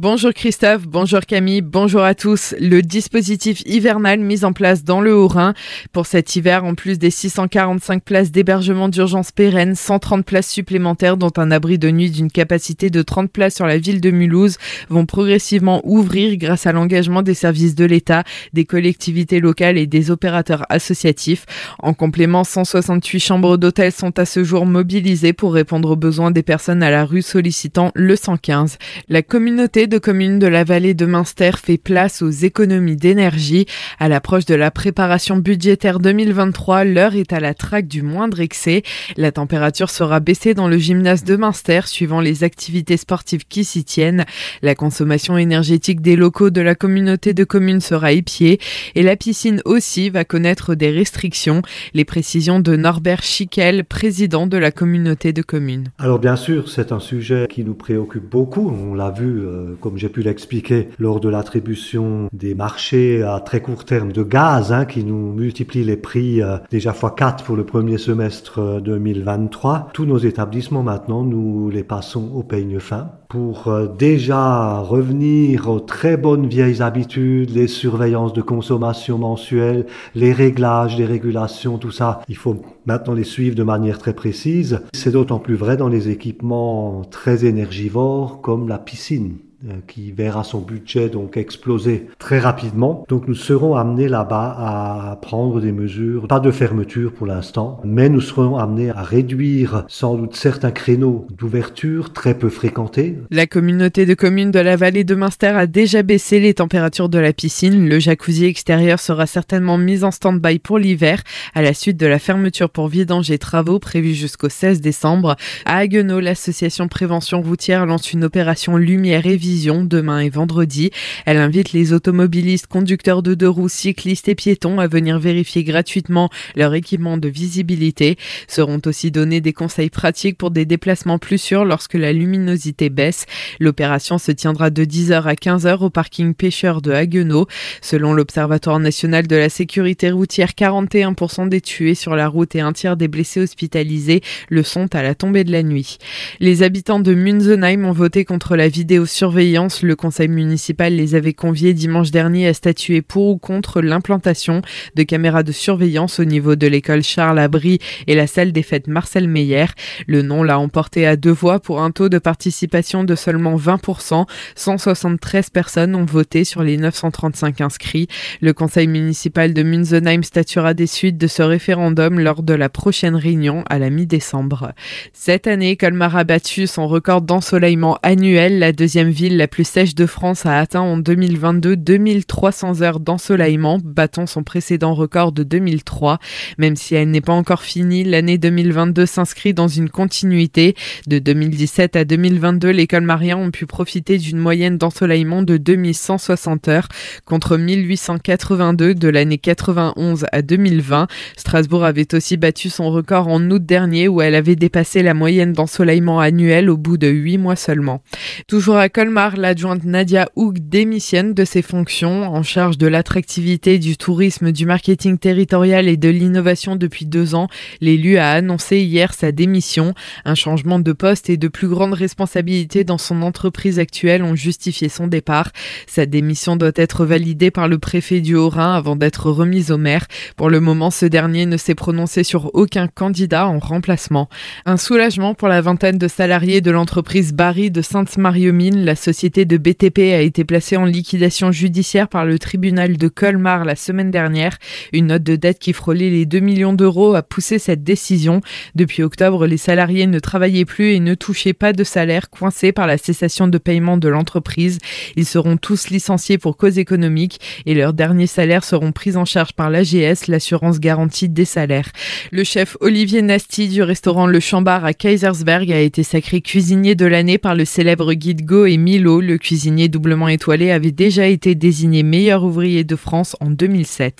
Bonjour Christophe, bonjour Camille, bonjour à tous. Le dispositif hivernal mis en place dans le Haut-Rhin pour cet hiver, en plus des 645 places d'hébergement d'urgence pérennes, 130 places supplémentaires dont un abri de nuit d'une capacité de 30 places sur la ville de Mulhouse vont progressivement ouvrir grâce à l'engagement des services de l'État, des collectivités locales et des opérateurs associatifs. En complément, 168 chambres d'hôtel sont à ce jour mobilisées pour répondre aux besoins des personnes à la rue sollicitant le 115. La communauté de communes de la vallée de Münster fait place aux économies d'énergie. À l'approche de la préparation budgétaire 2023, l'heure est à la traque du moindre excès. La température sera baissée dans le gymnase de Münster suivant les activités sportives qui s'y tiennent. La consommation énergétique des locaux de la communauté de communes sera épiée et la piscine aussi va connaître des restrictions. Les précisions de Norbert Schickel, président de la communauté de communes. Alors bien sûr, c'est un sujet qui nous préoccupe beaucoup. On l'a vu euh, comme j'ai pu l'expliquer lors de l'attribution des marchés à très court terme de gaz, hein, qui nous multiplie les prix euh, déjà fois 4 pour le premier semestre 2023. Euh, Tous nos établissements maintenant, nous les passons au peigne fin pour euh, déjà revenir aux très bonnes vieilles habitudes, les surveillances de consommation mensuelle, les réglages, les régulations, tout ça. Il faut maintenant les suivre de manière très précise. C'est d'autant plus vrai dans les équipements très énergivores comme la piscine. Euh, qui verra son budget donc exploser très rapidement. Donc nous serons amenés là-bas à prendre des mesures, pas de fermeture pour l'instant, mais nous serons amenés à réduire sans doute certains créneaux d'ouverture très peu fréquentés. La communauté de communes de la vallée de Münster a déjà baissé les températures de la piscine. Le jacuzzi extérieur sera certainement mis en stand-by pour l'hiver à la suite de la fermeture pour vidange et travaux prévus jusqu'au 16 décembre. À Haguenau, l'association Prévention routière lance une opération lumière et demain et vendredi. Elle invite les automobilistes, conducteurs de deux roues, cyclistes et piétons à venir vérifier gratuitement leur équipement de visibilité. Seront aussi donnés des conseils pratiques pour des déplacements plus sûrs lorsque la luminosité baisse. L'opération se tiendra de 10h à 15h au parking pêcheur de Haguenau. Selon l'Observatoire national de la sécurité routière, 41% des tués sur la route et un tiers des blessés hospitalisés le sont à la tombée de la nuit. Les habitants de Munzenheim ont voté contre la vidéosurveillance le conseil municipal les avait conviés dimanche dernier à statuer pour ou contre l'implantation de caméras de surveillance au niveau de l'école Charles Abry et la salle des fêtes Marcel Meyer. Le nom l'a emporté à deux voix pour un taux de participation de seulement 20%. 173 personnes ont voté sur les 935 inscrits. Le conseil municipal de Munzenheim statuera des suites de ce référendum lors de la prochaine réunion à la mi-décembre. Cette année, Colmar a battu son record d'ensoleillement annuel, la deuxième ville la plus sèche de France a atteint en 2022 2300 heures d'ensoleillement, battant son précédent record de 2003. Même si elle n'est pas encore finie, l'année 2022 s'inscrit dans une continuité. De 2017 à 2022, l'école Marien ont pu profiter d'une moyenne d'ensoleillement de 2160 heures contre 1882 de l'année 91 à 2020. Strasbourg avait aussi battu son record en août dernier où elle avait dépassé la moyenne d'ensoleillement annuel au bout de 8 mois seulement. Toujours à Colmar, l'adjointe Nadia Houg démissionne de ses fonctions en charge de l'attractivité, du tourisme, du marketing territorial et de l'innovation depuis deux ans. L'élu a annoncé hier sa démission. Un changement de poste et de plus grandes responsabilités dans son entreprise actuelle ont justifié son départ. Sa démission doit être validée par le préfet du Haut-Rhin avant d'être remise au maire. Pour le moment, ce dernier ne s'est prononcé sur aucun candidat en remplacement. Un soulagement pour la vingtaine de salariés de l'entreprise Barry de Sainte-Marie-aux-Mines. La société de BTP a été placée en liquidation judiciaire par le tribunal de Colmar la semaine dernière. Une note de dette qui frôlait les 2 millions d'euros a poussé cette décision. Depuis octobre, les salariés ne travaillaient plus et ne touchaient pas de salaire coincés par la cessation de paiement de l'entreprise. Ils seront tous licenciés pour cause économique et leurs derniers salaires seront pris en charge par l'AGS, l'assurance garantie des salaires. Le chef Olivier Nasty du restaurant Le Chambard à Kaisersberg a été sacré cuisinier de l'année par le célèbre guide Go et Le cuisinier doublement étoilé, avait déjà été désigné meilleur ouvrier de France en 2007.